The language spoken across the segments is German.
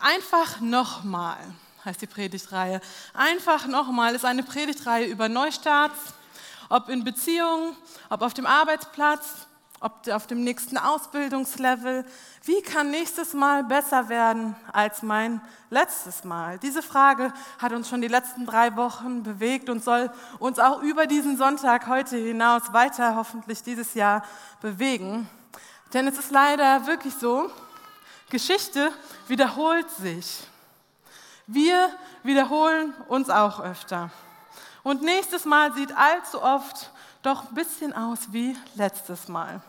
Einfach nochmal heißt die Predigtreihe. Einfach nochmal ist eine Predigtreihe über Neustarts, ob in Beziehungen, ob auf dem Arbeitsplatz, ob auf dem nächsten Ausbildungslevel. Wie kann nächstes Mal besser werden als mein letztes Mal? Diese Frage hat uns schon die letzten drei Wochen bewegt und soll uns auch über diesen Sonntag heute hinaus weiter hoffentlich dieses Jahr bewegen. Denn es ist leider wirklich so, Geschichte wiederholt sich. Wir wiederholen uns auch öfter. Und nächstes Mal sieht allzu oft doch ein bisschen aus wie letztes Mal.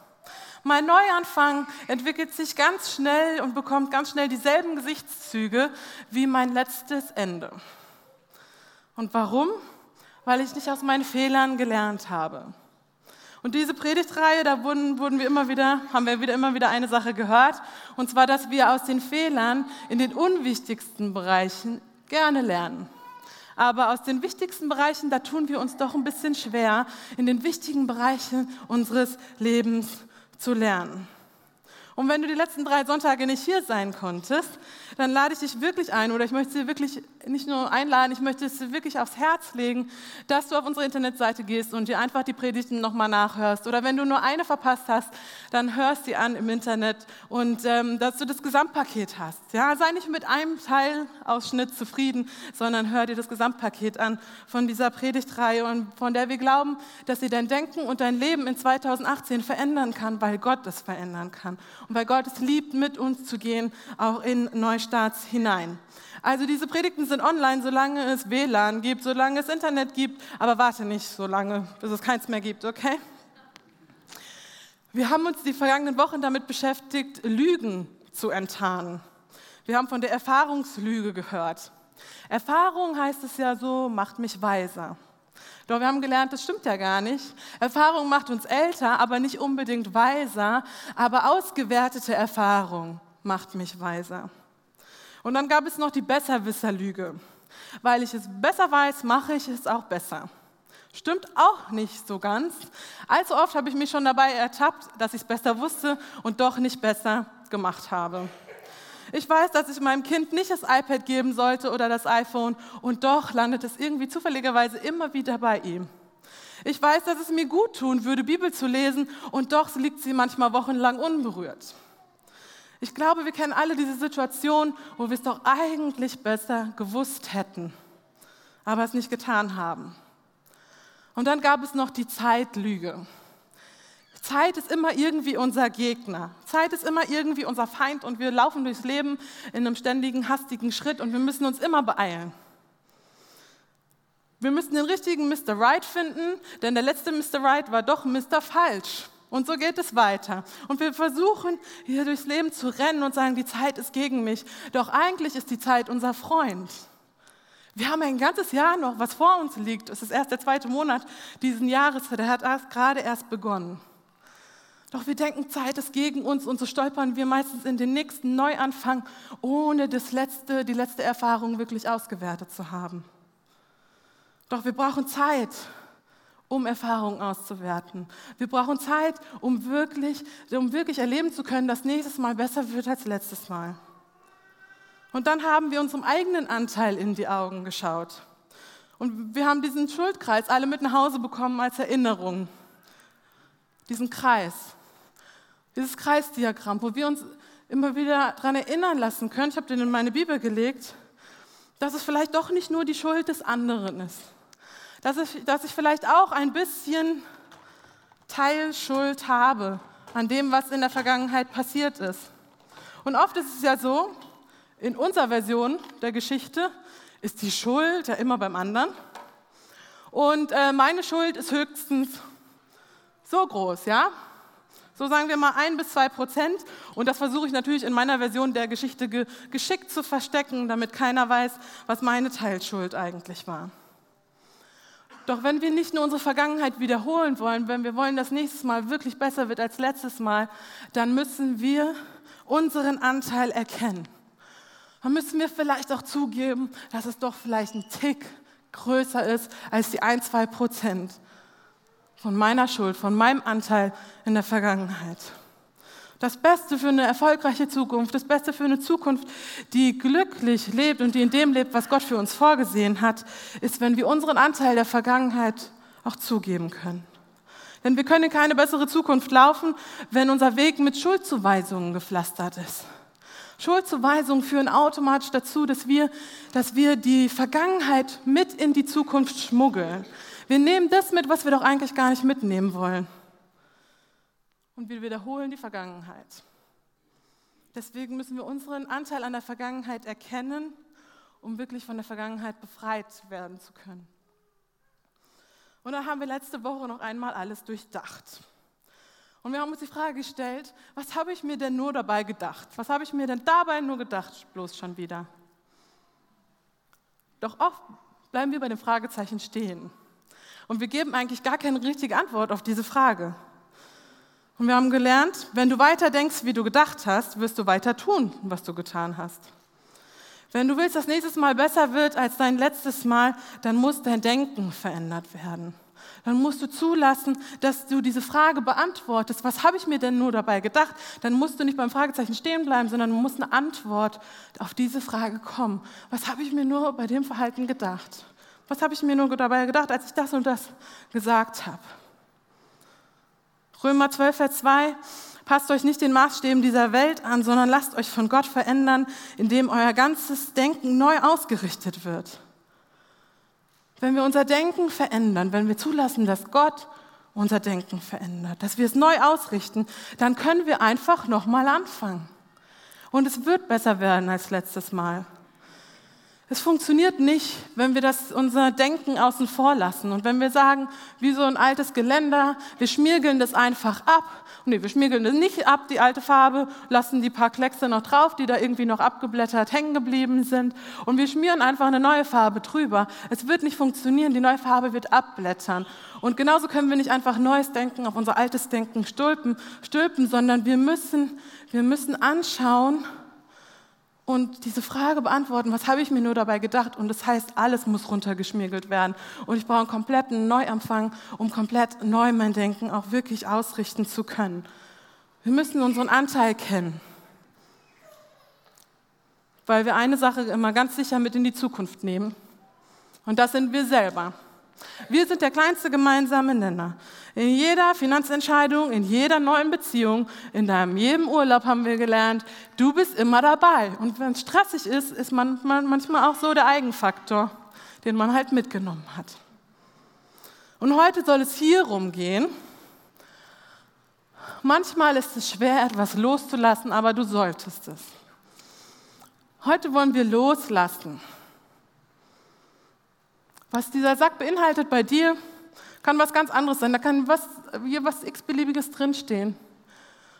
Mein Neuanfang entwickelt sich ganz schnell und bekommt ganz schnell dieselben Gesichtszüge wie mein letztes Ende. Und warum? Weil ich nicht aus meinen Fehlern gelernt habe. Und diese Predigtreihe, da wurden, wurden wir immer wieder, haben wir wieder, immer wieder eine Sache gehört, und zwar, dass wir aus den Fehlern in den unwichtigsten Bereichen gerne lernen. Aber aus den wichtigsten Bereichen, da tun wir uns doch ein bisschen schwer, in den wichtigen Bereichen unseres Lebens zu lernen. Und wenn du die letzten drei Sonntage nicht hier sein konntest, dann lade ich dich wirklich ein oder ich möchte dir wirklich nicht nur einladen, ich möchte es dir wirklich aufs Herz legen, dass du auf unsere Internetseite gehst und dir einfach die Predigten nochmal nachhörst. Oder wenn du nur eine verpasst hast, dann hörst sie an im Internet und ähm, dass du das Gesamtpaket hast. Ja, sei nicht mit einem Teilausschnitt zufrieden, sondern hör dir das Gesamtpaket an von dieser Predigtreihe und von der wir glauben, dass sie dein Denken und dein Leben in 2018 verändern kann, weil Gott es verändern kann und weil Gott es liebt, mit uns zu gehen, auch in Neustarts hinein. Also diese Predigten sind online, solange es WLAN gibt, solange es Internet gibt, aber warte nicht so lange, bis es keins mehr gibt, okay? Wir haben uns die vergangenen Wochen damit beschäftigt, Lügen zu enttarnen. Wir haben von der Erfahrungslüge gehört. Erfahrung heißt es ja so, macht mich weiser. Doch wir haben gelernt, das stimmt ja gar nicht. Erfahrung macht uns älter, aber nicht unbedingt weiser, aber ausgewertete Erfahrung macht mich weiser. Und dann gab es noch die Besserwisserlüge. Weil ich es besser weiß, mache ich es auch besser. Stimmt auch nicht so ganz. Allzu oft habe ich mich schon dabei ertappt, dass ich es besser wusste und doch nicht besser gemacht habe. Ich weiß, dass ich meinem Kind nicht das iPad geben sollte oder das iPhone und doch landet es irgendwie zufälligerweise immer wieder bei ihm. Ich weiß, dass es mir gut tun würde, Bibel zu lesen und doch liegt sie manchmal wochenlang unberührt. Ich glaube, wir kennen alle diese Situation, wo wir es doch eigentlich besser gewusst hätten, aber es nicht getan haben. Und dann gab es noch die Zeitlüge. Zeit ist immer irgendwie unser Gegner. Zeit ist immer irgendwie unser Feind und wir laufen durchs Leben in einem ständigen, hastigen Schritt und wir müssen uns immer beeilen. Wir müssen den richtigen Mr. Right finden, denn der letzte Mr. Right war doch Mr. Falsch. Und so geht es weiter. Und wir versuchen hier durchs Leben zu rennen und sagen, die Zeit ist gegen mich. Doch eigentlich ist die Zeit unser Freund. Wir haben ein ganzes Jahr noch, was vor uns liegt. Es ist erst der zweite Monat diesen Jahres, der hat erst, gerade erst begonnen. Doch wir denken, Zeit ist gegen uns und so stolpern wir meistens in den nächsten Neuanfang, ohne das letzte, die letzte Erfahrung wirklich ausgewertet zu haben. Doch wir brauchen Zeit, um Erfahrungen auszuwerten. Wir brauchen Zeit, um wirklich, um wirklich erleben zu können, dass nächstes Mal besser wird als letztes Mal. Und dann haben wir unserem eigenen Anteil in die Augen geschaut. Und wir haben diesen Schuldkreis alle mit nach Hause bekommen als Erinnerung. Diesen Kreis. Dieses Kreisdiagramm, wo wir uns immer wieder daran erinnern lassen können, ich habe den in meine Bibel gelegt, dass es vielleicht doch nicht nur die Schuld des anderen ist. Dass ich, dass ich vielleicht auch ein bisschen Teilschuld habe an dem, was in der Vergangenheit passiert ist. Und oft ist es ja so, in unserer Version der Geschichte ist die Schuld ja immer beim anderen. Und äh, meine Schuld ist höchstens so groß, ja? So sagen wir mal ein bis zwei Prozent. Und das versuche ich natürlich in meiner Version der Geschichte ge geschickt zu verstecken, damit keiner weiß, was meine Teilschuld eigentlich war. Doch wenn wir nicht nur unsere Vergangenheit wiederholen wollen, wenn wir wollen, dass nächstes Mal wirklich besser wird als letztes Mal, dann müssen wir unseren Anteil erkennen. Dann müssen wir vielleicht auch zugeben, dass es doch vielleicht ein Tick größer ist als die ein, zwei Prozent von meiner Schuld, von meinem Anteil in der Vergangenheit. Das Beste für eine erfolgreiche Zukunft, das Beste für eine Zukunft, die glücklich lebt und die in dem lebt, was Gott für uns vorgesehen hat, ist, wenn wir unseren Anteil der Vergangenheit auch zugeben können. Denn wir können keine bessere Zukunft laufen, wenn unser Weg mit Schuldzuweisungen gepflastert ist. Schuldzuweisungen führen automatisch dazu, dass wir, dass wir die Vergangenheit mit in die Zukunft schmuggeln. Wir nehmen das mit, was wir doch eigentlich gar nicht mitnehmen wollen. Und wir wiederholen die Vergangenheit. Deswegen müssen wir unseren Anteil an der Vergangenheit erkennen, um wirklich von der Vergangenheit befreit werden zu können. Und dann haben wir letzte Woche noch einmal alles durchdacht. Und wir haben uns die Frage gestellt, was habe ich mir denn nur dabei gedacht? Was habe ich mir denn dabei nur gedacht, bloß schon wieder? Doch oft bleiben wir bei dem Fragezeichen stehen. Und wir geben eigentlich gar keine richtige Antwort auf diese Frage. Und wir haben gelernt, wenn du weiter denkst, wie du gedacht hast, wirst du weiter tun, was du getan hast. Wenn du willst, dass nächstes Mal besser wird als dein letztes Mal, dann muss dein Denken verändert werden. Dann musst du zulassen, dass du diese Frage beantwortest. Was habe ich mir denn nur dabei gedacht? Dann musst du nicht beim Fragezeichen stehen bleiben, sondern du musst eine Antwort auf diese Frage kommen. Was habe ich mir nur bei dem Verhalten gedacht? Was habe ich mir nur dabei gedacht, als ich das und das gesagt habe? Römer 12, Vers 2. Passt euch nicht den Maßstäben dieser Welt an, sondern lasst euch von Gott verändern, indem euer ganzes Denken neu ausgerichtet wird. Wenn wir unser Denken verändern, wenn wir zulassen, dass Gott unser Denken verändert, dass wir es neu ausrichten, dann können wir einfach nochmal anfangen. Und es wird besser werden als letztes Mal. Es funktioniert nicht, wenn wir das unser Denken außen vor lassen und wenn wir sagen, wie so ein altes Geländer, wir schmiergeln das einfach ab. Nee, wir schmiergeln das nicht ab, die alte Farbe, lassen die paar Kleckse noch drauf, die da irgendwie noch abgeblättert hängen geblieben sind und wir schmieren einfach eine neue Farbe drüber. Es wird nicht funktionieren, die neue Farbe wird abblättern. Und genauso können wir nicht einfach neues Denken auf unser altes Denken stülpen, stülpen sondern wir müssen, wir müssen anschauen, und diese Frage beantworten, was habe ich mir nur dabei gedacht? Und das heißt, alles muss runtergeschmiegelt werden. Und ich brauche einen kompletten Neuanfang, um komplett neu mein Denken auch wirklich ausrichten zu können. Wir müssen unseren Anteil kennen, weil wir eine Sache immer ganz sicher mit in die Zukunft nehmen. Und das sind wir selber. Wir sind der kleinste gemeinsame Nenner. In jeder Finanzentscheidung, in jeder neuen Beziehung, in deinem jedem Urlaub haben wir gelernt, du bist immer dabei. Und wenn es stressig ist, ist man, man manchmal auch so der Eigenfaktor, den man halt mitgenommen hat. Und heute soll es hier rumgehen. Manchmal ist es schwer, etwas loszulassen, aber du solltest es. Heute wollen wir loslassen. Was dieser Sack beinhaltet bei dir, kann was ganz anderes sein. Da kann was, hier was x-beliebiges drinstehen.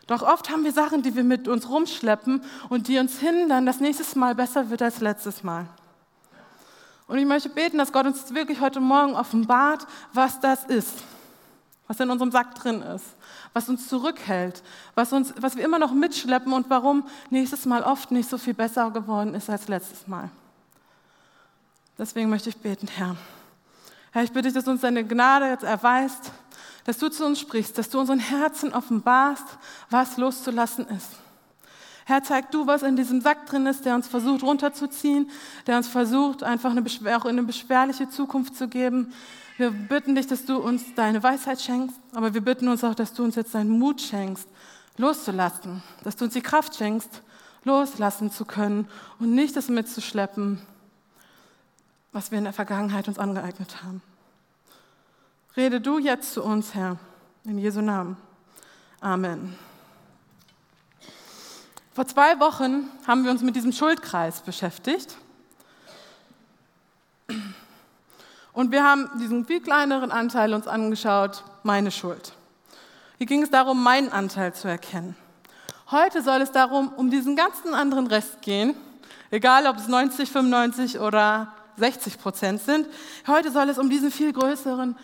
Doch oft haben wir Sachen, die wir mit uns rumschleppen und die uns hindern, dass nächstes Mal besser wird als letztes Mal. Und ich möchte beten, dass Gott uns wirklich heute Morgen offenbart, was das ist, was in unserem Sack drin ist, was uns zurückhält, was, uns, was wir immer noch mitschleppen und warum nächstes Mal oft nicht so viel besser geworden ist als letztes Mal. Deswegen möchte ich beten, Herr. Herr, ich bitte dich, dass du uns deine Gnade jetzt erweist, dass du zu uns sprichst, dass du unseren Herzen offenbarst, was loszulassen ist. Herr, zeig du, was in diesem Sack drin ist, der uns versucht runterzuziehen, der uns versucht, einfach eine, auch in eine beschwerliche Zukunft zu geben. Wir bitten dich, dass du uns deine Weisheit schenkst, aber wir bitten uns auch, dass du uns jetzt deinen Mut schenkst, loszulassen, dass du uns die Kraft schenkst, loslassen zu können und nicht das mitzuschleppen, was wir in der Vergangenheit uns angeeignet haben. Rede du jetzt zu uns, Herr, in Jesu Namen. Amen. Vor zwei Wochen haben wir uns mit diesem Schuldkreis beschäftigt. Und wir haben diesen viel kleineren Anteil uns angeschaut, meine Schuld. Hier ging es darum, meinen Anteil zu erkennen. Heute soll es darum, um diesen ganzen anderen Rest gehen, egal ob es 90, 95 oder 60 Prozent sind. Heute soll es um diesen viel größeren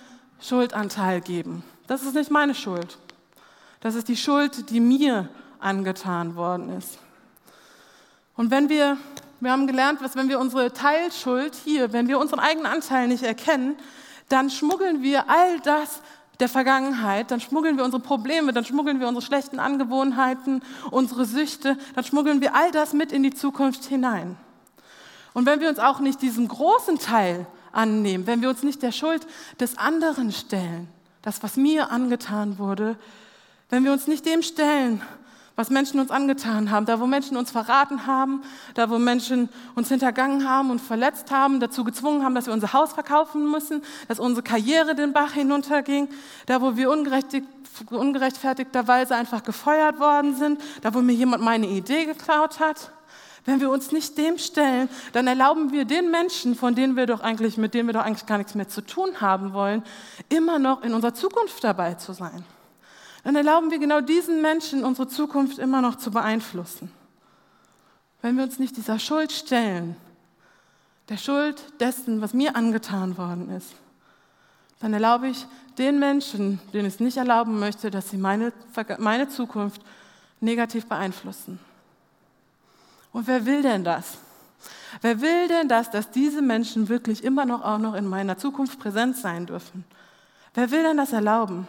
Schuldanteil geben. Das ist nicht meine Schuld. Das ist die Schuld, die mir angetan worden ist. Und wenn wir, wir haben gelernt, dass wenn wir unsere Teilschuld hier, wenn wir unseren eigenen Anteil nicht erkennen, dann schmuggeln wir all das der Vergangenheit, dann schmuggeln wir unsere Probleme, dann schmuggeln wir unsere schlechten Angewohnheiten, unsere Süchte, dann schmuggeln wir all das mit in die Zukunft hinein. Und wenn wir uns auch nicht diesem großen Teil annehmen, wenn wir uns nicht der Schuld des anderen stellen, das, was mir angetan wurde, wenn wir uns nicht dem stellen, was Menschen uns angetan haben, da wo Menschen uns verraten haben, da wo Menschen uns hintergangen haben und verletzt haben, dazu gezwungen haben, dass wir unser Haus verkaufen müssen, dass unsere Karriere den Bach hinunterging, da wo wir ungerechtfertigterweise einfach gefeuert worden sind, da wo mir jemand meine Idee geklaut hat. Wenn wir uns nicht dem stellen, dann erlauben wir den Menschen, von denen wir doch eigentlich, mit denen wir doch eigentlich gar nichts mehr zu tun haben wollen, immer noch in unserer Zukunft dabei zu sein dann erlauben wir genau diesen Menschen unsere Zukunft immer noch zu beeinflussen. Wenn wir uns nicht dieser Schuld stellen, der Schuld dessen, was mir angetan worden ist, dann erlaube ich den Menschen, denen ich es nicht erlauben möchte, dass sie meine, meine Zukunft negativ beeinflussen. Und wer will denn das? Wer will denn das, dass diese Menschen wirklich immer noch auch noch in meiner Zukunft präsent sein dürfen? Wer will denn das erlauben?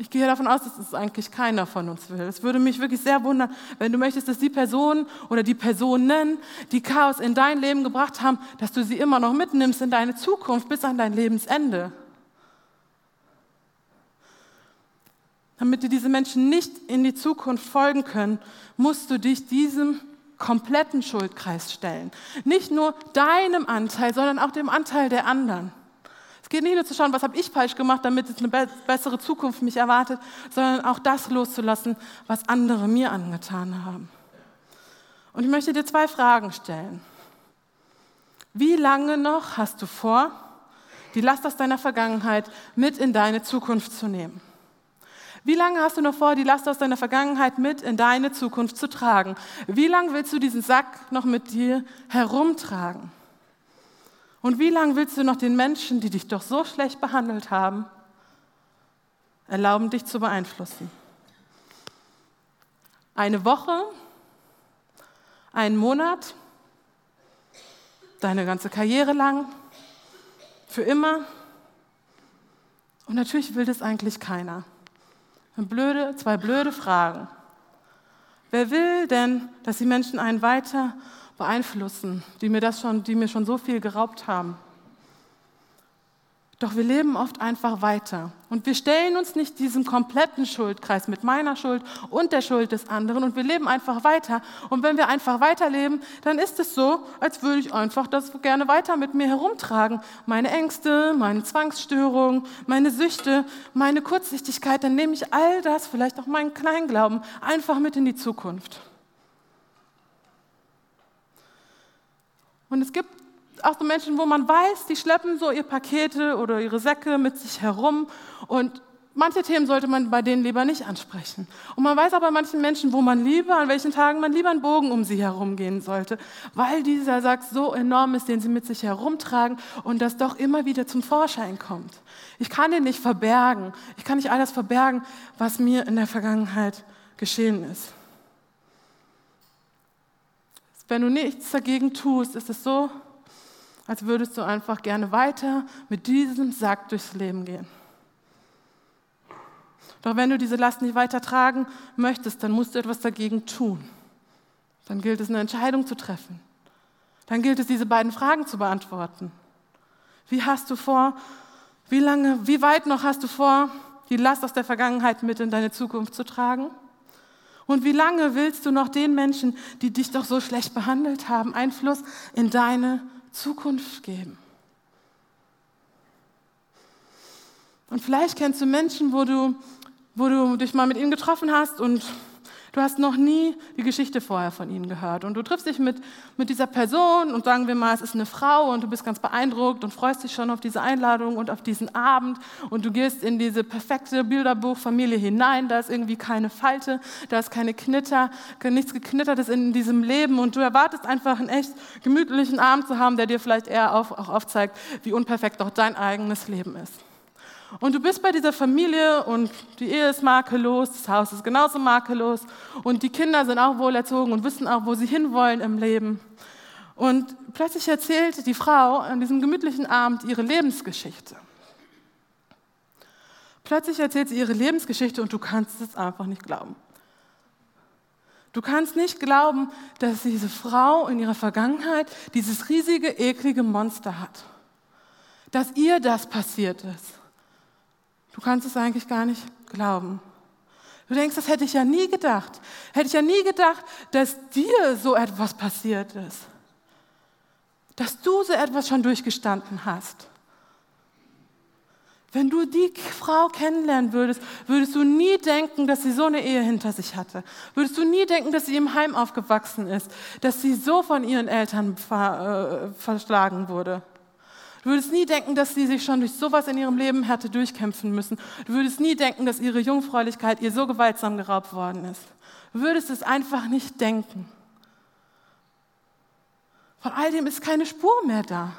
Ich gehe davon aus, dass es eigentlich keiner von uns will. Es würde mich wirklich sehr wundern, wenn du möchtest, dass die Person oder die Personen, die Chaos in dein Leben gebracht haben, dass du sie immer noch mitnimmst in deine Zukunft bis an dein Lebensende. Damit dir diese Menschen nicht in die Zukunft folgen können, musst du dich diesem kompletten Schuldkreis stellen. Nicht nur deinem Anteil, sondern auch dem Anteil der anderen. Es geht nicht nur zu schauen, was habe ich falsch gemacht, damit es eine bessere Zukunft mich erwartet, sondern auch das loszulassen, was andere mir angetan haben. Und ich möchte dir zwei Fragen stellen. Wie lange noch hast du vor, die Last aus deiner Vergangenheit mit in deine Zukunft zu nehmen? Wie lange hast du noch vor, die Last aus deiner Vergangenheit mit in deine Zukunft zu tragen? Wie lange willst du diesen Sack noch mit dir herumtragen? Und wie lange willst du noch den Menschen, die dich doch so schlecht behandelt haben, erlauben, dich zu beeinflussen? Eine Woche, einen Monat, deine ganze Karriere lang, für immer? Und natürlich will das eigentlich keiner. Blöde, zwei blöde Fragen. Wer will denn, dass die Menschen einen weiter beeinflussen, die mir, das schon, die mir schon so viel geraubt haben. Doch wir leben oft einfach weiter und wir stellen uns nicht diesem kompletten Schuldkreis mit meiner Schuld und der Schuld des anderen und wir leben einfach weiter. Und wenn wir einfach weiterleben, dann ist es so, als würde ich einfach das gerne weiter mit mir herumtragen. Meine Ängste, meine Zwangsstörungen, meine Süchte, meine Kurzsichtigkeit, dann nehme ich all das, vielleicht auch meinen Kleinglauben, einfach mit in die Zukunft. Und es gibt auch so Menschen, wo man weiß, die schleppen so ihre Pakete oder ihre Säcke mit sich herum und manche Themen sollte man bei denen lieber nicht ansprechen. Und man weiß bei manchen Menschen, wo man lieber, an welchen Tagen man lieber einen Bogen um sie herum gehen sollte, weil dieser Sack so enorm ist, den sie mit sich herumtragen und das doch immer wieder zum Vorschein kommt. Ich kann den nicht verbergen. Ich kann nicht alles verbergen, was mir in der Vergangenheit geschehen ist. Wenn du nichts dagegen tust, ist es so, als würdest du einfach gerne weiter mit diesem Sack durchs Leben gehen. Doch wenn du diese Last nicht weiter tragen möchtest, dann musst du etwas dagegen tun. Dann gilt es, eine Entscheidung zu treffen. Dann gilt es, diese beiden Fragen zu beantworten. Wie hast du vor, wie lange, wie weit noch hast du vor, die Last aus der Vergangenheit mit in deine Zukunft zu tragen? Und wie lange willst du noch den Menschen, die dich doch so schlecht behandelt haben, Einfluss in deine Zukunft geben? Und vielleicht kennst du Menschen, wo du, wo du dich mal mit ihnen getroffen hast und Du hast noch nie die Geschichte vorher von ihnen gehört. Und du triffst dich mit, mit dieser Person und sagen wir mal, es ist eine Frau und du bist ganz beeindruckt und freust dich schon auf diese Einladung und auf diesen Abend. Und du gehst in diese perfekte Bilderbuchfamilie hinein. Da ist irgendwie keine Falte, da ist keine Knitter, nichts geknittertes in diesem Leben. Und du erwartest einfach einen echt gemütlichen Abend zu haben, der dir vielleicht eher auf, auch aufzeigt, wie unperfekt auch dein eigenes Leben ist. Und du bist bei dieser Familie und die Ehe ist makellos, das Haus ist genauso makellos und die Kinder sind auch wohlerzogen und wissen auch, wo sie hinwollen im Leben. Und plötzlich erzählt die Frau an diesem gemütlichen Abend ihre Lebensgeschichte. Plötzlich erzählt sie ihre Lebensgeschichte und du kannst es einfach nicht glauben. Du kannst nicht glauben, dass diese Frau in ihrer Vergangenheit dieses riesige, eklige Monster hat. Dass ihr das passiert ist. Du kannst es eigentlich gar nicht glauben. Du denkst, das hätte ich ja nie gedacht. Hätte ich ja nie gedacht, dass dir so etwas passiert ist. Dass du so etwas schon durchgestanden hast. Wenn du die Frau kennenlernen würdest, würdest du nie denken, dass sie so eine Ehe hinter sich hatte. Würdest du nie denken, dass sie im Heim aufgewachsen ist, dass sie so von ihren Eltern ver, äh, verschlagen wurde. Du würdest nie denken, dass sie sich schon durch sowas in ihrem Leben hätte durchkämpfen müssen. Du würdest nie denken, dass ihre Jungfräulichkeit ihr so gewaltsam geraubt worden ist. Du würdest es einfach nicht denken. Von all dem ist keine Spur mehr da.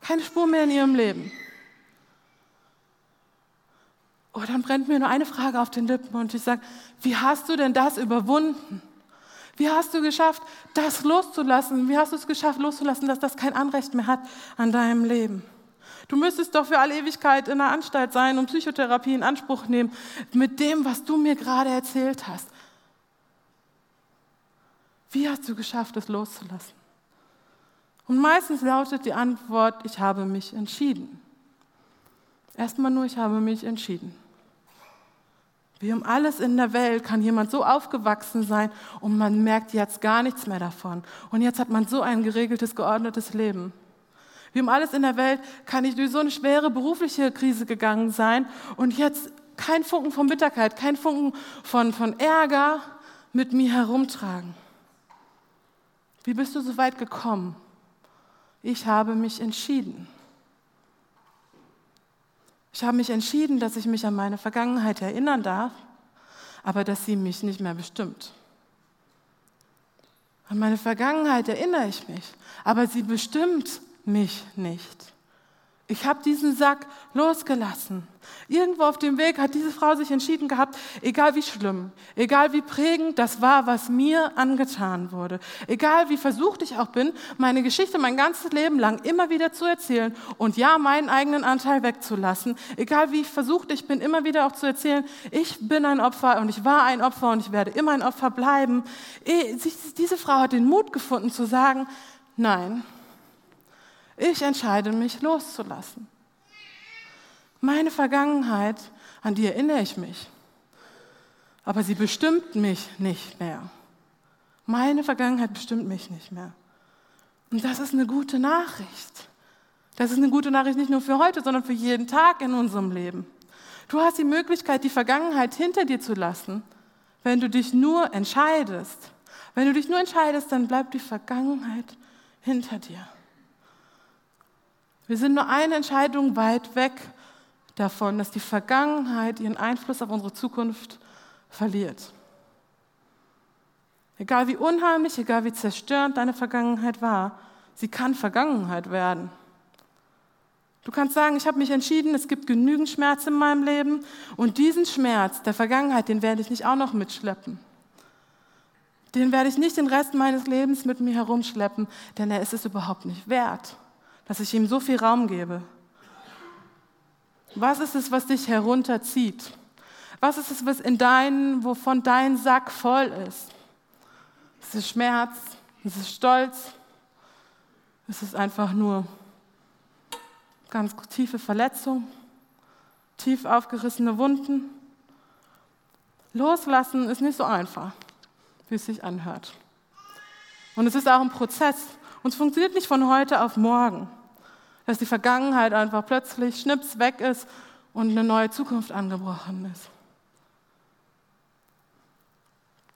Keine Spur mehr in ihrem Leben. Oh, dann brennt mir nur eine Frage auf den Lippen und ich sage, wie hast du denn das überwunden? Wie hast du geschafft, das loszulassen? Wie hast du es geschafft, loszulassen, dass das kein Anrecht mehr hat an deinem Leben? Du müsstest doch für alle Ewigkeit in der Anstalt sein und Psychotherapie in Anspruch nehmen mit dem, was du mir gerade erzählt hast. Wie hast du geschafft, es loszulassen? Und meistens lautet die Antwort, ich habe mich entschieden. Erstmal nur, ich habe mich entschieden. Wie um alles in der Welt kann jemand so aufgewachsen sein und man merkt jetzt gar nichts mehr davon. Und jetzt hat man so ein geregeltes, geordnetes Leben. Wie um alles in der Welt kann ich durch so eine schwere berufliche Krise gegangen sein und jetzt kein Funken von Bitterkeit, kein Funken von, von Ärger mit mir herumtragen. Wie bist du so weit gekommen? Ich habe mich entschieden. Ich habe mich entschieden, dass ich mich an meine Vergangenheit erinnern darf, aber dass sie mich nicht mehr bestimmt. An meine Vergangenheit erinnere ich mich, aber sie bestimmt mich nicht. Ich habe diesen Sack losgelassen. Irgendwo auf dem Weg hat diese Frau sich entschieden gehabt, egal wie schlimm, egal wie prägend das war, was mir angetan wurde, egal wie versucht ich auch bin, meine Geschichte mein ganzes Leben lang immer wieder zu erzählen und ja, meinen eigenen Anteil wegzulassen, egal wie versucht ich bin, immer wieder auch zu erzählen, ich bin ein Opfer und ich war ein Opfer und ich werde immer ein Opfer bleiben. Eh, diese Frau hat den Mut gefunden zu sagen, nein, ich entscheide mich loszulassen. Meine Vergangenheit, an die erinnere ich mich, aber sie bestimmt mich nicht mehr. Meine Vergangenheit bestimmt mich nicht mehr. Und das ist eine gute Nachricht. Das ist eine gute Nachricht nicht nur für heute, sondern für jeden Tag in unserem Leben. Du hast die Möglichkeit, die Vergangenheit hinter dir zu lassen, wenn du dich nur entscheidest. Wenn du dich nur entscheidest, dann bleibt die Vergangenheit hinter dir. Wir sind nur eine Entscheidung weit weg davon, dass die Vergangenheit ihren Einfluss auf unsere Zukunft verliert. Egal wie unheimlich, egal wie zerstörend deine Vergangenheit war, sie kann Vergangenheit werden. Du kannst sagen, ich habe mich entschieden, es gibt genügend Schmerz in meinem Leben und diesen Schmerz der Vergangenheit, den werde ich nicht auch noch mitschleppen. Den werde ich nicht den Rest meines Lebens mit mir herumschleppen, denn er ist es überhaupt nicht wert dass ich ihm so viel Raum gebe? Was ist es, was dich herunterzieht? Was ist es, was in dein, wovon dein Sack voll ist? Ist es Schmerz? Ist es Stolz? Ist es einfach nur ganz tiefe Verletzung? Tief aufgerissene Wunden? Loslassen ist nicht so einfach, wie es sich anhört. Und es ist auch ein Prozess. Und es funktioniert nicht von heute auf morgen, dass die Vergangenheit einfach plötzlich schnips weg ist und eine neue Zukunft angebrochen ist.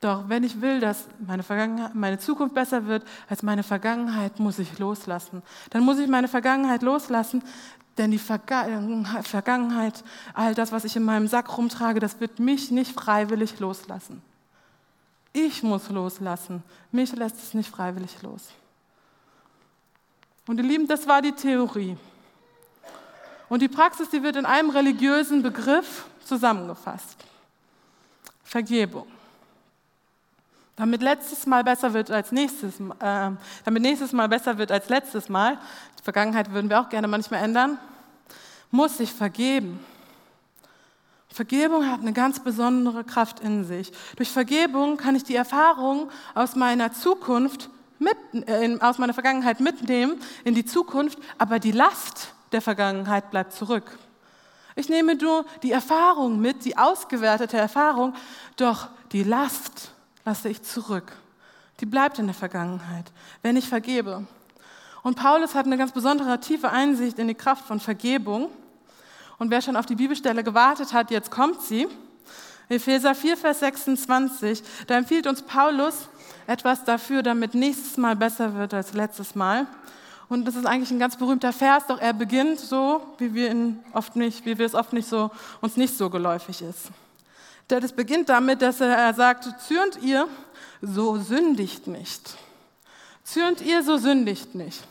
Doch wenn ich will, dass meine, meine Zukunft besser wird als meine Vergangenheit, muss ich loslassen. Dann muss ich meine Vergangenheit loslassen, denn die Vergangenheit, all das, was ich in meinem Sack rumtrage, das wird mich nicht freiwillig loslassen. Ich muss loslassen. Mich lässt es nicht freiwillig los. Und ihr Lieben, das war die Theorie. Und die Praxis, die wird in einem religiösen Begriff zusammengefasst. Vergebung. Damit letztes Mal besser wird als nächstes äh, damit nächstes Mal besser wird als letztes Mal, die Vergangenheit würden wir auch gerne manchmal ändern, muss ich vergeben. Vergebung hat eine ganz besondere Kraft in sich. Durch Vergebung kann ich die Erfahrung aus meiner Zukunft mit, äh, aus meiner Vergangenheit mitnehmen in die Zukunft, aber die Last der Vergangenheit bleibt zurück. Ich nehme nur die Erfahrung mit, die ausgewertete Erfahrung, doch die Last lasse ich zurück. Die bleibt in der Vergangenheit, wenn ich vergebe. Und Paulus hat eine ganz besondere tiefe Einsicht in die Kraft von Vergebung. Und wer schon auf die Bibelstelle gewartet hat, jetzt kommt sie. Epheser 4, Vers 26, da empfiehlt uns Paulus etwas dafür, damit nächstes Mal besser wird als letztes Mal. Und das ist eigentlich ein ganz berühmter Vers, doch er beginnt so, wie wir, ihn oft nicht, wie wir es oft nicht so, uns nicht so geläufig ist. Das beginnt damit, dass er sagt, zürnt ihr, so sündigt nicht. Zürnt ihr, so sündigt nicht.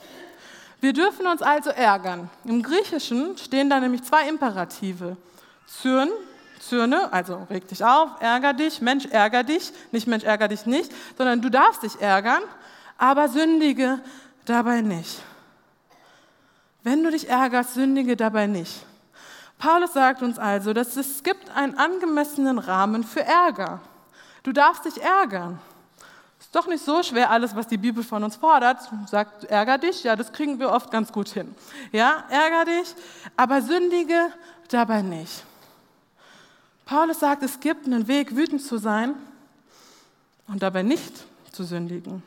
Wir dürfen uns also ärgern. Im Griechischen stehen da nämlich zwei Imperative. Zürn, zürne, also reg dich auf, ärger dich, Mensch, ärger dich, nicht Mensch, ärger dich nicht, sondern du darfst dich ärgern, aber sündige dabei nicht. Wenn du dich ärgerst, sündige dabei nicht. Paulus sagt uns also, dass es gibt einen angemessenen Rahmen für Ärger. Du darfst dich ärgern. Ist doch nicht so schwer, alles, was die Bibel von uns fordert. Sagt, ärger dich, ja, das kriegen wir oft ganz gut hin. Ja, ärger dich, aber sündige dabei nicht. Paulus sagt, es gibt einen Weg, wütend zu sein und dabei nicht zu sündigen.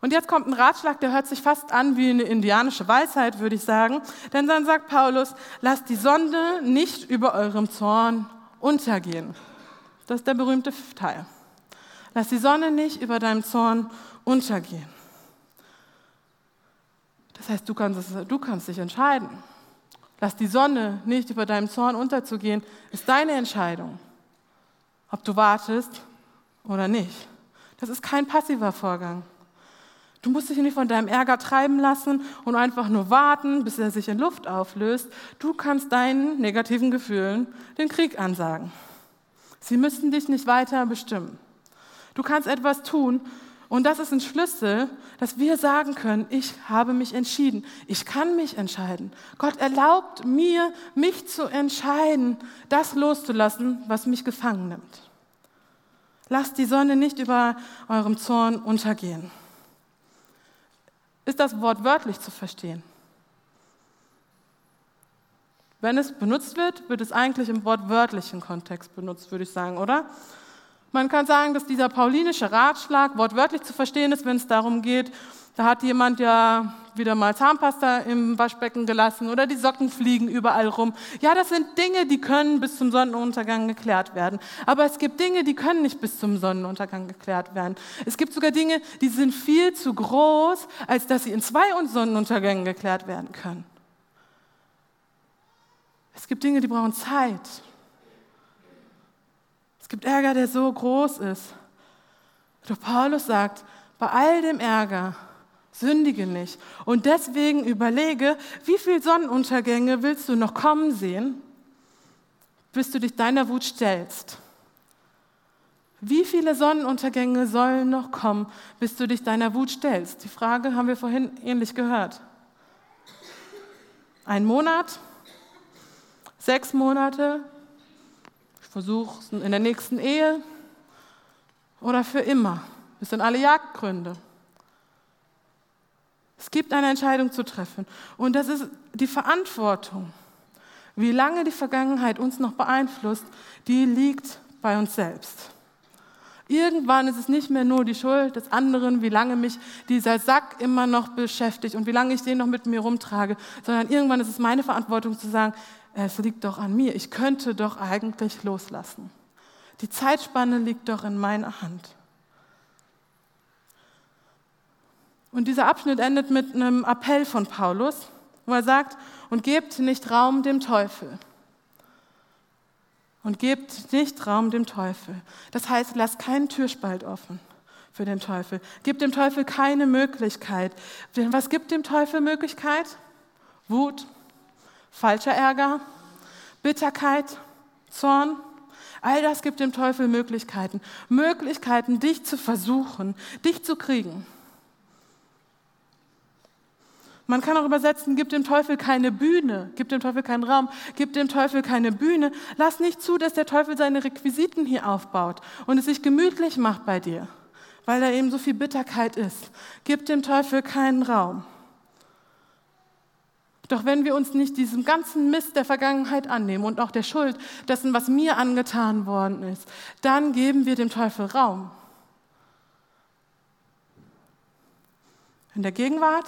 Und jetzt kommt ein Ratschlag, der hört sich fast an wie eine indianische Weisheit, würde ich sagen. Denn dann sagt Paulus, lasst die Sonde nicht über eurem Zorn untergehen. Das ist der berühmte Teil. Lass die Sonne nicht über deinem Zorn untergehen. Das heißt, du kannst, du kannst dich entscheiden. Lass die Sonne nicht über deinem Zorn unterzugehen, ist deine Entscheidung. Ob du wartest oder nicht. Das ist kein passiver Vorgang. Du musst dich nicht von deinem Ärger treiben lassen und einfach nur warten, bis er sich in Luft auflöst. Du kannst deinen negativen Gefühlen den Krieg ansagen. Sie müssen dich nicht weiter bestimmen. Du kannst etwas tun und das ist ein Schlüssel, dass wir sagen können, ich habe mich entschieden. Ich kann mich entscheiden. Gott erlaubt mir, mich zu entscheiden, das loszulassen, was mich gefangen nimmt. Lasst die Sonne nicht über eurem Zorn untergehen. Ist das Wort wörtlich zu verstehen? Wenn es benutzt wird, wird es eigentlich im wortwörtlichen Kontext benutzt, würde ich sagen, oder? Man kann sagen, dass dieser paulinische Ratschlag wortwörtlich zu verstehen ist, wenn es darum geht, da hat jemand ja wieder mal Zahnpasta im Waschbecken gelassen oder die Socken fliegen überall rum. Ja, das sind Dinge, die können bis zum Sonnenuntergang geklärt werden. Aber es gibt Dinge, die können nicht bis zum Sonnenuntergang geklärt werden. Es gibt sogar Dinge, die sind viel zu groß, als dass sie in zwei Sonnenuntergängen geklärt werden können. Es gibt Dinge, die brauchen Zeit. Es gibt Ärger, der so groß ist. Doch Paulus sagt, bei all dem Ärger sündige nicht. Und deswegen überlege, wie viele Sonnenuntergänge willst du noch kommen sehen, bis du dich deiner Wut stellst? Wie viele Sonnenuntergänge sollen noch kommen, bis du dich deiner Wut stellst? Die Frage haben wir vorhin ähnlich gehört. Ein Monat? Sechs Monate? Versuch in der nächsten Ehe oder für immer. Das sind alle Jagdgründe. Es gibt eine Entscheidung zu treffen. Und das ist die Verantwortung. Wie lange die Vergangenheit uns noch beeinflusst, die liegt bei uns selbst. Irgendwann ist es nicht mehr nur die Schuld des anderen, wie lange mich dieser Sack immer noch beschäftigt und wie lange ich den noch mit mir rumtrage, sondern irgendwann ist es meine Verantwortung zu sagen, es liegt doch an mir. Ich könnte doch eigentlich loslassen. Die Zeitspanne liegt doch in meiner Hand. Und dieser Abschnitt endet mit einem Appell von Paulus, wo er sagt, und gebt nicht Raum dem Teufel. Und gebt nicht Raum dem Teufel. Das heißt, lasst keinen Türspalt offen für den Teufel. Gebt dem Teufel keine Möglichkeit. Denn was gibt dem Teufel Möglichkeit? Wut, falscher Ärger, Bitterkeit, Zorn. All das gibt dem Teufel Möglichkeiten. Möglichkeiten, dich zu versuchen, dich zu kriegen. Man kann auch übersetzen, gib dem Teufel keine Bühne, gib dem Teufel keinen Raum, gib dem Teufel keine Bühne. Lass nicht zu, dass der Teufel seine Requisiten hier aufbaut und es sich gemütlich macht bei dir, weil da eben so viel Bitterkeit ist. Gib dem Teufel keinen Raum. Doch wenn wir uns nicht diesem ganzen Mist der Vergangenheit annehmen und auch der Schuld dessen, was mir angetan worden ist, dann geben wir dem Teufel Raum. In der Gegenwart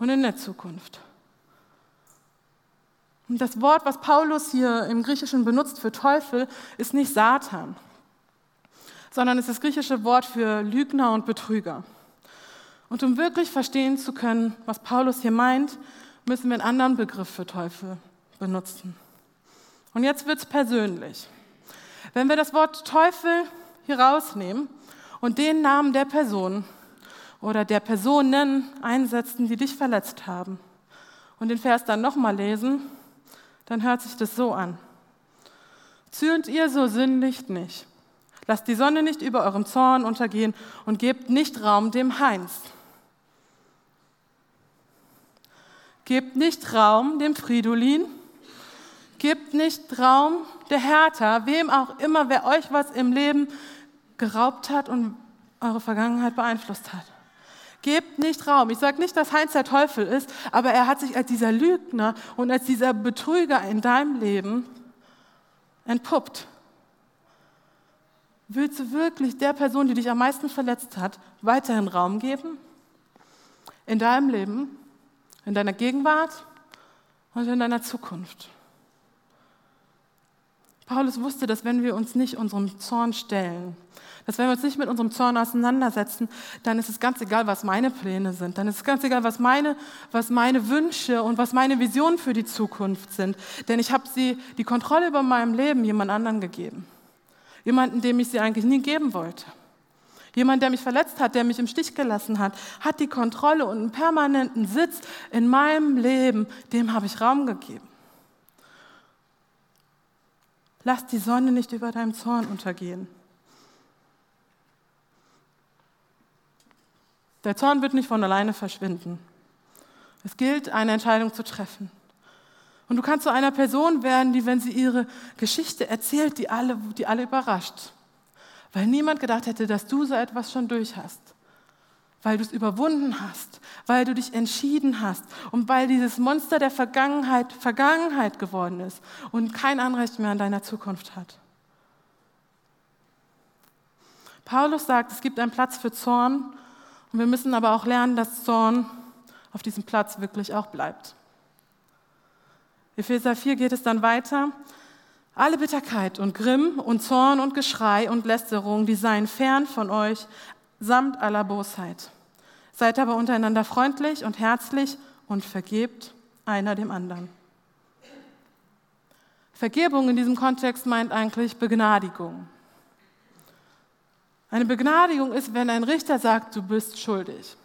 und in der Zukunft. Und das Wort, was Paulus hier im Griechischen benutzt für Teufel, ist nicht Satan, sondern ist das griechische Wort für Lügner und Betrüger. Und um wirklich verstehen zu können, was Paulus hier meint, müssen wir einen anderen Begriff für Teufel benutzen. Und jetzt wird es persönlich. Wenn wir das Wort Teufel hier rausnehmen und den Namen der Person oder der Personen einsetzen, die dich verletzt haben. Und den Vers dann nochmal lesen, dann hört sich das so an. Zürnt ihr, so sündigt nicht. Lasst die Sonne nicht über eurem Zorn untergehen und gebt nicht Raum dem Heinz. Gebt nicht Raum dem Fridolin. Gebt nicht Raum der Hertha, wem auch immer, wer euch was im Leben geraubt hat und eure Vergangenheit beeinflusst hat. Gebt nicht Raum. Ich sage nicht, dass Heinz der Teufel ist, aber er hat sich als dieser Lügner und als dieser Betrüger in deinem Leben entpuppt. Willst du wirklich der Person, die dich am meisten verletzt hat, weiterhin Raum geben? In deinem Leben, in deiner Gegenwart und in deiner Zukunft? Paulus wusste, dass wenn wir uns nicht unserem Zorn stellen, dass wenn wir uns nicht mit unserem Zorn auseinandersetzen, dann ist es ganz egal, was meine Pläne sind. Dann ist es ganz egal, was meine, was meine Wünsche und was meine Visionen für die Zukunft sind. Denn ich habe sie, die Kontrolle über meinem Leben jemand anderen gegeben. Jemanden, dem ich sie eigentlich nie geben wollte. Jemand, der mich verletzt hat, der mich im Stich gelassen hat, hat die Kontrolle und einen permanenten Sitz in meinem Leben, dem habe ich Raum gegeben. Lass die Sonne nicht über deinem Zorn untergehen. Der Zorn wird nicht von alleine verschwinden. Es gilt, eine Entscheidung zu treffen. Und du kannst zu einer Person werden, die, wenn sie ihre Geschichte erzählt, die alle, die alle überrascht. Weil niemand gedacht hätte, dass du so etwas schon durch hast. Weil du es überwunden hast. Weil du dich entschieden hast. Und weil dieses Monster der Vergangenheit Vergangenheit geworden ist und kein Anrecht mehr an deiner Zukunft hat. Paulus sagt, es gibt einen Platz für Zorn und wir müssen aber auch lernen, dass Zorn auf diesem Platz wirklich auch bleibt. Epheser 4 geht es dann weiter. Alle Bitterkeit und Grimm und Zorn und Geschrei und Lästerung, die seien fern von euch, samt aller Bosheit. Seid aber untereinander freundlich und herzlich und vergebt einer dem anderen. Vergebung in diesem Kontext meint eigentlich Begnadigung. Eine Begnadigung ist, wenn ein Richter sagt, du bist schuldig.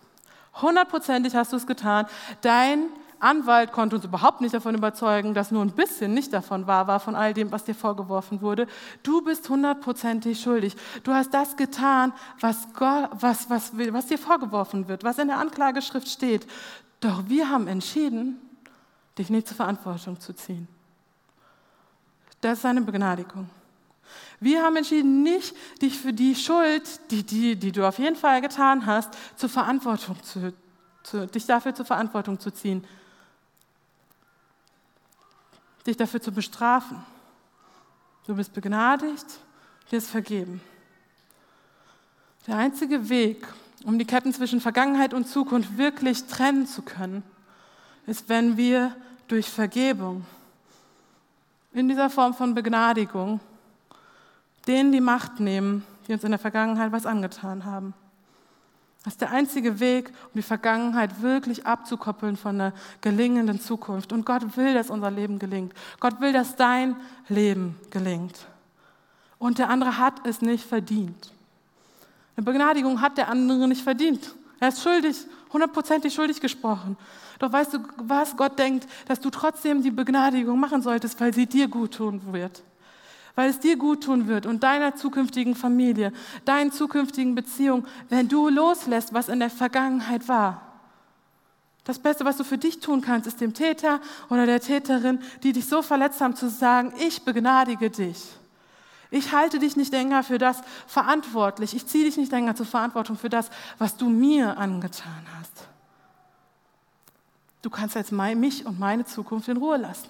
Hundertprozentig hast du es getan. Dein Anwalt konnte uns überhaupt nicht davon überzeugen, dass nur ein bisschen nicht davon wahr war, von all dem, was dir vorgeworfen wurde. Du bist hundertprozentig schuldig. Du hast das getan, was, Gott, was, was, was dir vorgeworfen wird, was in der Anklageschrift steht. Doch wir haben entschieden, dich nicht zur Verantwortung zu ziehen. Das ist eine Begnadigung. Wir haben entschieden, nicht dich für die Schuld, die, die, die du auf jeden Fall getan hast, zur Verantwortung zu, zu, dich dafür zur Verantwortung zu ziehen, dich dafür zu bestrafen. Du bist begnadigt, dir ist vergeben. Der einzige Weg, um die Ketten zwischen Vergangenheit und Zukunft wirklich trennen zu können, ist, wenn wir durch Vergebung in dieser Form von Begnadigung denen die Macht nehmen, die uns in der Vergangenheit was angetan haben. Das ist der einzige Weg, um die Vergangenheit wirklich abzukoppeln von einer gelingenden Zukunft. Und Gott will, dass unser Leben gelingt. Gott will, dass dein Leben gelingt. Und der andere hat es nicht verdient. Eine Begnadigung hat der andere nicht verdient. Er ist schuldig, hundertprozentig schuldig gesprochen. Doch weißt du, was Gott denkt, dass du trotzdem die Begnadigung machen solltest, weil sie dir gut tun wird weil es dir gut tun wird und deiner zukünftigen Familie, deinen zukünftigen Beziehungen, wenn du loslässt, was in der Vergangenheit war. Das Beste, was du für dich tun kannst, ist dem Täter oder der Täterin, die dich so verletzt haben, zu sagen, ich begnadige dich. Ich halte dich nicht länger für das verantwortlich. Ich ziehe dich nicht länger zur Verantwortung für das, was du mir angetan hast. Du kannst jetzt mich und meine Zukunft in Ruhe lassen.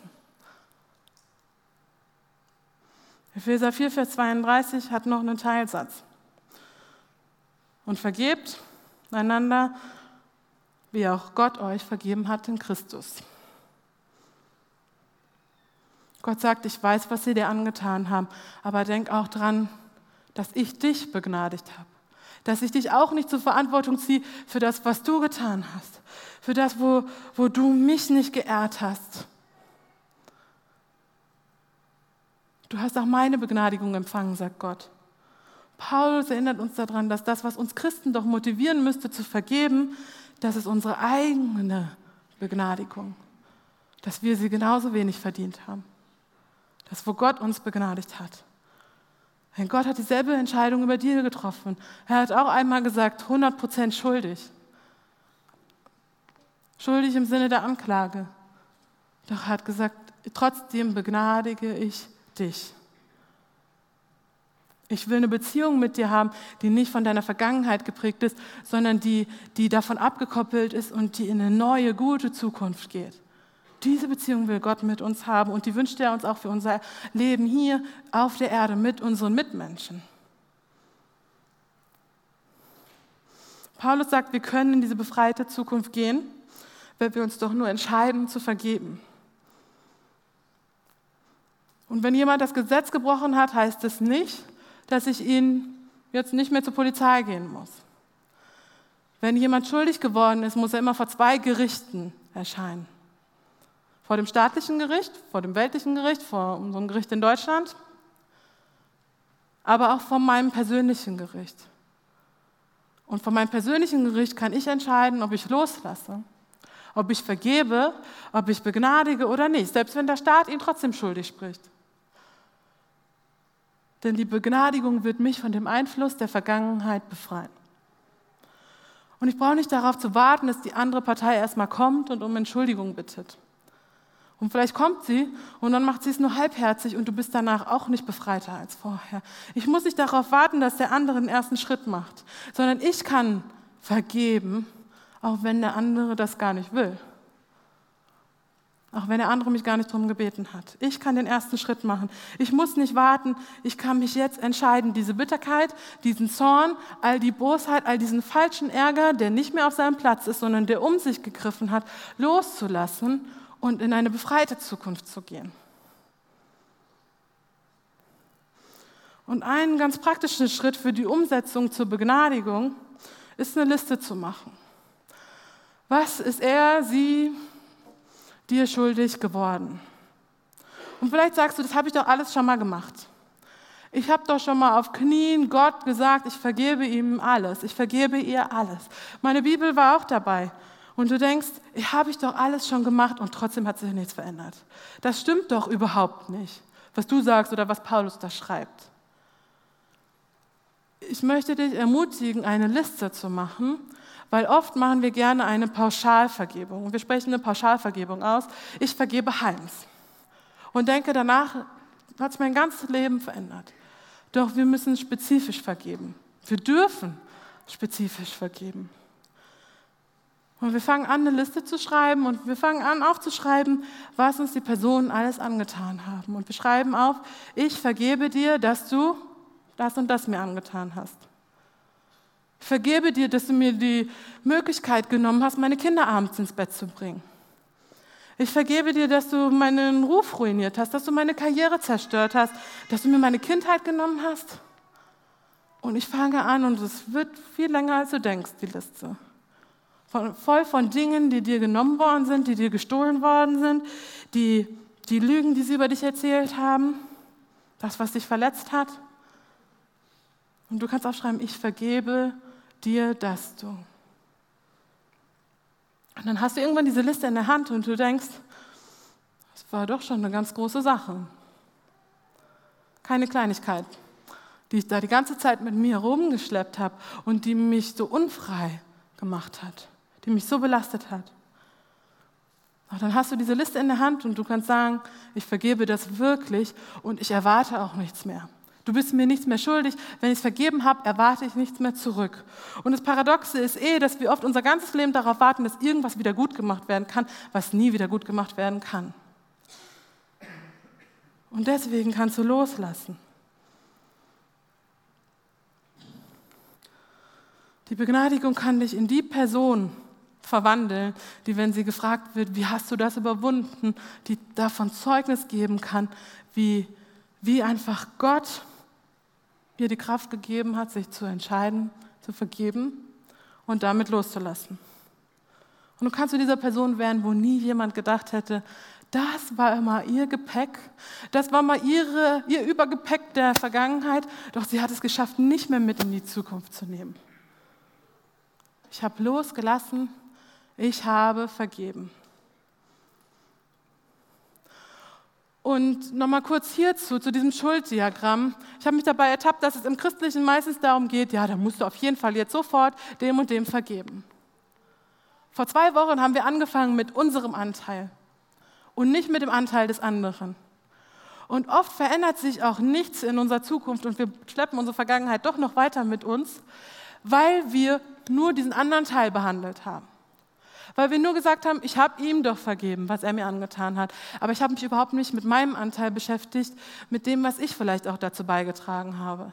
Epheser 4, Vers 32 hat noch einen Teilsatz. Und vergebt einander, wie auch Gott euch vergeben hat in Christus. Gott sagt, ich weiß, was sie dir angetan haben, aber denk auch dran, dass ich dich begnadigt habe. Dass ich dich auch nicht zur Verantwortung ziehe für das, was du getan hast. Für das, wo, wo du mich nicht geehrt hast. Du hast auch meine Begnadigung empfangen, sagt Gott. Paulus erinnert uns daran, dass das, was uns Christen doch motivieren müsste zu vergeben, das ist unsere eigene Begnadigung. Dass wir sie genauso wenig verdient haben. Das, wo Gott uns begnadigt hat. Denn Gott hat dieselbe Entscheidung über dir getroffen. Er hat auch einmal gesagt, 100% schuldig. Schuldig im Sinne der Anklage. Doch er hat gesagt, trotzdem begnadige ich dich. Ich will eine Beziehung mit dir haben, die nicht von deiner Vergangenheit geprägt ist, sondern die, die davon abgekoppelt ist und die in eine neue, gute Zukunft geht. Diese Beziehung will Gott mit uns haben und die wünscht er uns auch für unser Leben hier auf der Erde mit unseren Mitmenschen. Paulus sagt, wir können in diese befreite Zukunft gehen, wenn wir uns doch nur entscheiden zu vergeben. Und wenn jemand das Gesetz gebrochen hat, heißt es nicht, dass ich ihn jetzt nicht mehr zur Polizei gehen muss. Wenn jemand schuldig geworden ist, muss er immer vor zwei Gerichten erscheinen. Vor dem staatlichen Gericht, vor dem weltlichen Gericht, vor unserem Gericht in Deutschland, aber auch vor meinem persönlichen Gericht. Und von meinem persönlichen Gericht kann ich entscheiden, ob ich loslasse, ob ich vergebe, ob ich begnadige oder nicht, selbst wenn der Staat ihn trotzdem schuldig spricht. Denn die Begnadigung wird mich von dem Einfluss der Vergangenheit befreien. Und ich brauche nicht darauf zu warten, dass die andere Partei erstmal kommt und um Entschuldigung bittet. Und vielleicht kommt sie und dann macht sie es nur halbherzig und du bist danach auch nicht befreiter als vorher. Ich muss nicht darauf warten, dass der andere den ersten Schritt macht, sondern ich kann vergeben, auch wenn der andere das gar nicht will. Auch wenn der andere mich gar nicht darum gebeten hat. Ich kann den ersten Schritt machen. Ich muss nicht warten. Ich kann mich jetzt entscheiden, diese Bitterkeit, diesen Zorn, all die Bosheit, all diesen falschen Ärger, der nicht mehr auf seinem Platz ist, sondern der um sich gegriffen hat, loszulassen und in eine befreite Zukunft zu gehen. Und ein ganz praktischer Schritt für die Umsetzung zur Begnadigung ist eine Liste zu machen. Was ist er, sie, dir schuldig geworden. Und vielleicht sagst du, das habe ich doch alles schon mal gemacht. Ich habe doch schon mal auf Knien Gott gesagt, ich vergebe ihm alles, ich vergebe ihr alles. Meine Bibel war auch dabei. Und du denkst, ich habe ich doch alles schon gemacht und trotzdem hat sich nichts verändert. Das stimmt doch überhaupt nicht, was du sagst oder was Paulus da schreibt. Ich möchte dich ermutigen, eine Liste zu machen weil oft machen wir gerne eine Pauschalvergebung. Wir sprechen eine Pauschalvergebung aus. Ich vergebe Heims. Und denke, danach hat es mein ganzes Leben verändert. Doch wir müssen spezifisch vergeben. Wir dürfen spezifisch vergeben. Und wir fangen an, eine Liste zu schreiben und wir fangen an aufzuschreiben, was uns die Personen alles angetan haben. Und wir schreiben auf, ich vergebe dir, dass du das und das mir angetan hast. Vergebe dir, dass du mir die Möglichkeit genommen hast, meine Kinder abends ins Bett zu bringen. Ich vergebe dir, dass du meinen Ruf ruiniert hast, dass du meine Karriere zerstört hast, dass du mir meine Kindheit genommen hast. Und ich fange an und es wird viel länger, als du denkst, die Liste. Von, voll von Dingen, die dir genommen worden sind, die dir gestohlen worden sind, die, die Lügen, die sie über dich erzählt haben, das, was dich verletzt hat. Und du kannst aufschreiben, ich vergebe dir das du. Und dann hast du irgendwann diese Liste in der Hand und du denkst, das war doch schon eine ganz große Sache. Keine Kleinigkeit, die ich da die ganze Zeit mit mir herumgeschleppt habe und die mich so unfrei gemacht hat, die mich so belastet hat. dann hast du diese Liste in der Hand und du kannst sagen, ich vergebe das wirklich und ich erwarte auch nichts mehr. Du bist mir nichts mehr schuldig. Wenn ich es vergeben habe, erwarte ich nichts mehr zurück. Und das Paradoxe ist eh, dass wir oft unser ganzes Leben darauf warten, dass irgendwas wieder gut gemacht werden kann, was nie wieder gut gemacht werden kann. Und deswegen kannst du loslassen. Die Begnadigung kann dich in die Person verwandeln, die, wenn sie gefragt wird, wie hast du das überwunden, die davon Zeugnis geben kann, wie, wie einfach Gott ihr die Kraft gegeben hat, sich zu entscheiden, zu vergeben und damit loszulassen. Und du kannst zu dieser Person werden, wo nie jemand gedacht hätte, das war immer ihr Gepäck, das war mal ihre, ihr Übergepäck der Vergangenheit, doch sie hat es geschafft, nicht mehr mit in die Zukunft zu nehmen. Ich habe losgelassen, ich habe vergeben. Und nochmal kurz hierzu, zu diesem Schulddiagramm. Ich habe mich dabei ertappt, dass es im Christlichen meistens darum geht, ja, da musst du auf jeden Fall jetzt sofort dem und dem vergeben. Vor zwei Wochen haben wir angefangen mit unserem Anteil und nicht mit dem Anteil des anderen. Und oft verändert sich auch nichts in unserer Zukunft und wir schleppen unsere Vergangenheit doch noch weiter mit uns, weil wir nur diesen anderen Teil behandelt haben. Weil wir nur gesagt haben, ich habe ihm doch vergeben, was er mir angetan hat. Aber ich habe mich überhaupt nicht mit meinem Anteil beschäftigt, mit dem, was ich vielleicht auch dazu beigetragen habe.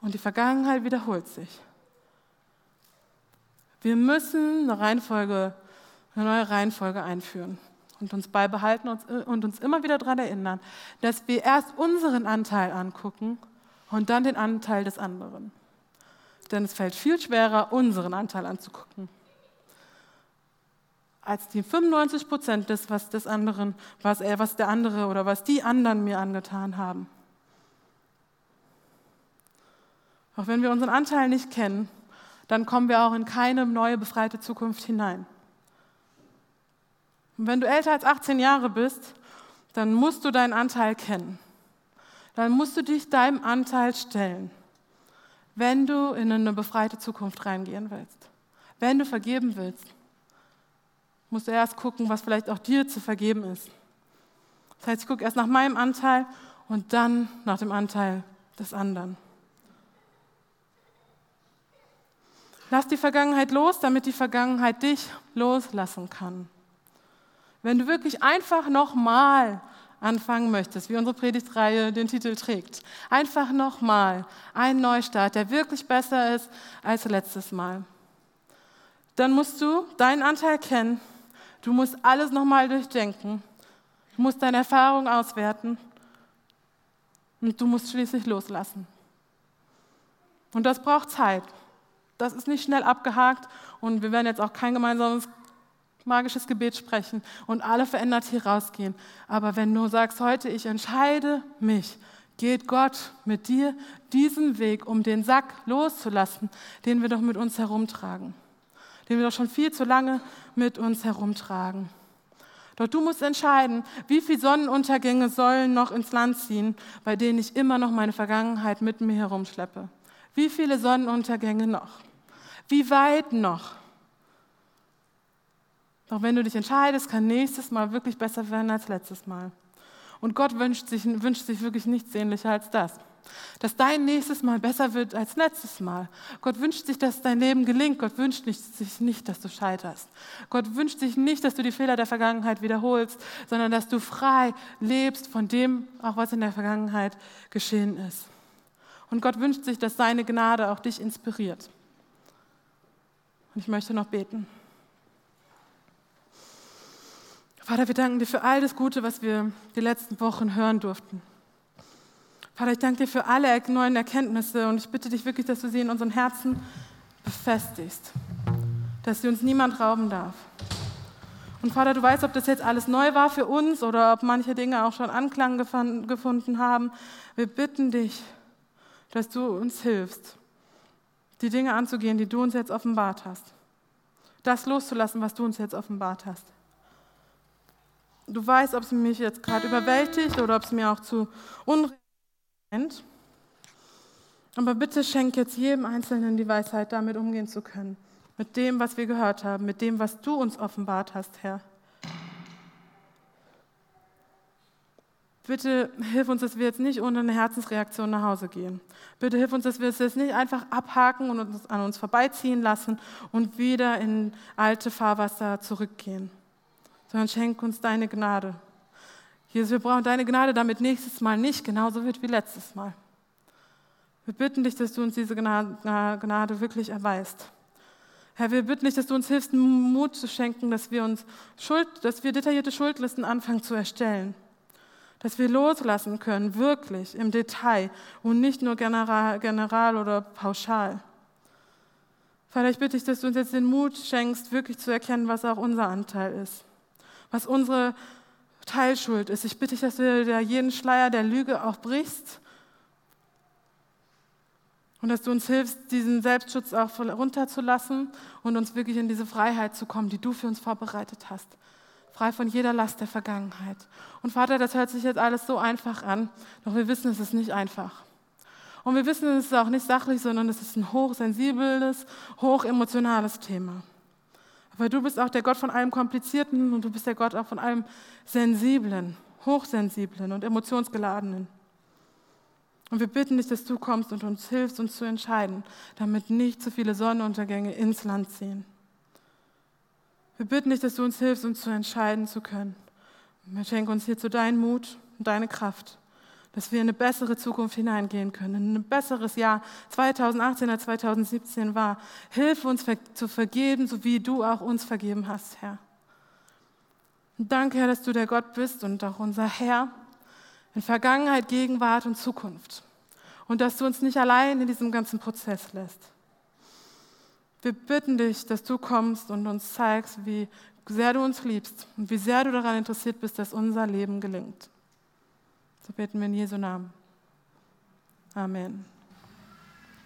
Und die Vergangenheit wiederholt sich. Wir müssen eine Reihenfolge, eine neue Reihenfolge einführen und uns beibehalten und uns immer wieder daran erinnern, dass wir erst unseren Anteil angucken und dann den Anteil des anderen. Denn es fällt viel schwerer, unseren Anteil anzugucken als die 95 Prozent des, was des anderen, was er, was der andere oder was die anderen mir angetan haben. Auch wenn wir unseren Anteil nicht kennen, dann kommen wir auch in keine neue befreite Zukunft hinein. Und wenn du älter als 18 Jahre bist, dann musst du deinen Anteil kennen. Dann musst du dich deinem Anteil stellen, wenn du in eine befreite Zukunft reingehen willst, wenn du vergeben willst musst du erst gucken, was vielleicht auch dir zu vergeben ist. Das heißt, ich gucke erst nach meinem Anteil und dann nach dem Anteil des anderen. Lass die Vergangenheit los, damit die Vergangenheit dich loslassen kann. Wenn du wirklich einfach nochmal anfangen möchtest, wie unsere Predigtreihe den Titel trägt, einfach nochmal ein Neustart, der wirklich besser ist als letztes Mal, dann musst du deinen Anteil kennen Du musst alles nochmal durchdenken. Du musst deine Erfahrung auswerten. Und du musst schließlich loslassen. Und das braucht Zeit. Das ist nicht schnell abgehakt und wir werden jetzt auch kein gemeinsames magisches Gebet sprechen und alle verändert hier rausgehen. Aber wenn du sagst, heute ich entscheide mich, geht Gott mit dir diesen Weg, um den Sack loszulassen, den wir doch mit uns herumtragen den wir doch schon viel zu lange mit uns herumtragen. Doch du musst entscheiden, wie viele Sonnenuntergänge sollen noch ins Land ziehen, bei denen ich immer noch meine Vergangenheit mit mir herumschleppe. Wie viele Sonnenuntergänge noch? Wie weit noch? Doch wenn du dich entscheidest, kann nächstes Mal wirklich besser werden als letztes Mal. Und Gott wünscht sich, wünscht sich wirklich nichts sehnlicher als das dass dein nächstes Mal besser wird als letztes Mal. Gott wünscht sich, dass dein Leben gelingt. Gott wünscht sich nicht, dass du scheiterst. Gott wünscht sich nicht, dass du die Fehler der Vergangenheit wiederholst, sondern dass du frei lebst von dem, auch was in der Vergangenheit geschehen ist. Und Gott wünscht sich, dass seine Gnade auch dich inspiriert. Und ich möchte noch beten. Vater, wir danken dir für all das Gute, was wir die letzten Wochen hören durften. Vater, ich danke dir für alle neuen Erkenntnisse und ich bitte dich wirklich, dass du sie in unseren Herzen befestigst, dass sie uns niemand rauben darf. Und Vater, du weißt, ob das jetzt alles neu war für uns oder ob manche Dinge auch schon Anklang gefunden haben. Wir bitten dich, dass du uns hilfst, die Dinge anzugehen, die du uns jetzt offenbart hast. Das loszulassen, was du uns jetzt offenbart hast. Du weißt, ob es mich jetzt gerade überwältigt oder ob es mir auch zu unrecht Moment. Aber bitte schenk jetzt jedem Einzelnen die Weisheit, damit umgehen zu können. Mit dem, was wir gehört haben, mit dem, was du uns offenbart hast, Herr. Bitte hilf uns, dass wir jetzt nicht ohne eine Herzensreaktion nach Hause gehen. Bitte hilf uns, dass wir es jetzt nicht einfach abhaken und uns an uns vorbeiziehen lassen und wieder in alte Fahrwasser zurückgehen, sondern schenk uns deine Gnade. Jesus, wir brauchen deine Gnade, damit nächstes Mal nicht genauso wird wie letztes Mal. Wir bitten dich, dass du uns diese Gnade wirklich erweist. Herr, wir bitten dich, dass du uns hilfst, Mut zu schenken, dass wir uns Schuld, dass wir detaillierte Schuldlisten anfangen zu erstellen dass wir loslassen können, wirklich im Detail und nicht nur general, general oder pauschal. Vater, ich bitte dich, dass du uns jetzt den Mut schenkst, wirklich zu erkennen, was auch unser Anteil ist, was unsere Teilschuld ist. Ich bitte dich, dass du da jeden Schleier der Lüge auch brichst und dass du uns hilfst, diesen Selbstschutz auch runterzulassen und uns wirklich in diese Freiheit zu kommen, die du für uns vorbereitet hast frei von jeder Last der Vergangenheit. Und Vater, das hört sich jetzt alles so einfach an, doch wir wissen, es ist nicht einfach. Und wir wissen, es ist auch nicht sachlich, sondern es ist ein hochsensibles, hochemotionales Thema. Aber du bist auch der Gott von allem Komplizierten und du bist der Gott auch von allem Sensiblen, Hochsensiblen und Emotionsgeladenen. Und wir bitten dich, dass du kommst und uns hilfst, uns zu entscheiden, damit nicht zu viele Sonnenuntergänge ins Land ziehen. Wir bitten dich, dass du uns hilfst, uns zu entscheiden zu können. Wir schenken uns hierzu deinen Mut und deine Kraft, dass wir in eine bessere Zukunft hineingehen können, in ein besseres Jahr 2018 als 2017 war. Hilf uns zu vergeben, so wie du auch uns vergeben hast, Herr. Danke, Herr, dass du der Gott bist und auch unser Herr in Vergangenheit, Gegenwart und Zukunft. Und dass du uns nicht allein in diesem ganzen Prozess lässt. Wir bitten dich, dass du kommst und uns zeigst, wie sehr du uns liebst und wie sehr du daran interessiert bist, dass unser Leben gelingt. So beten wir in Jesu Namen. Amen.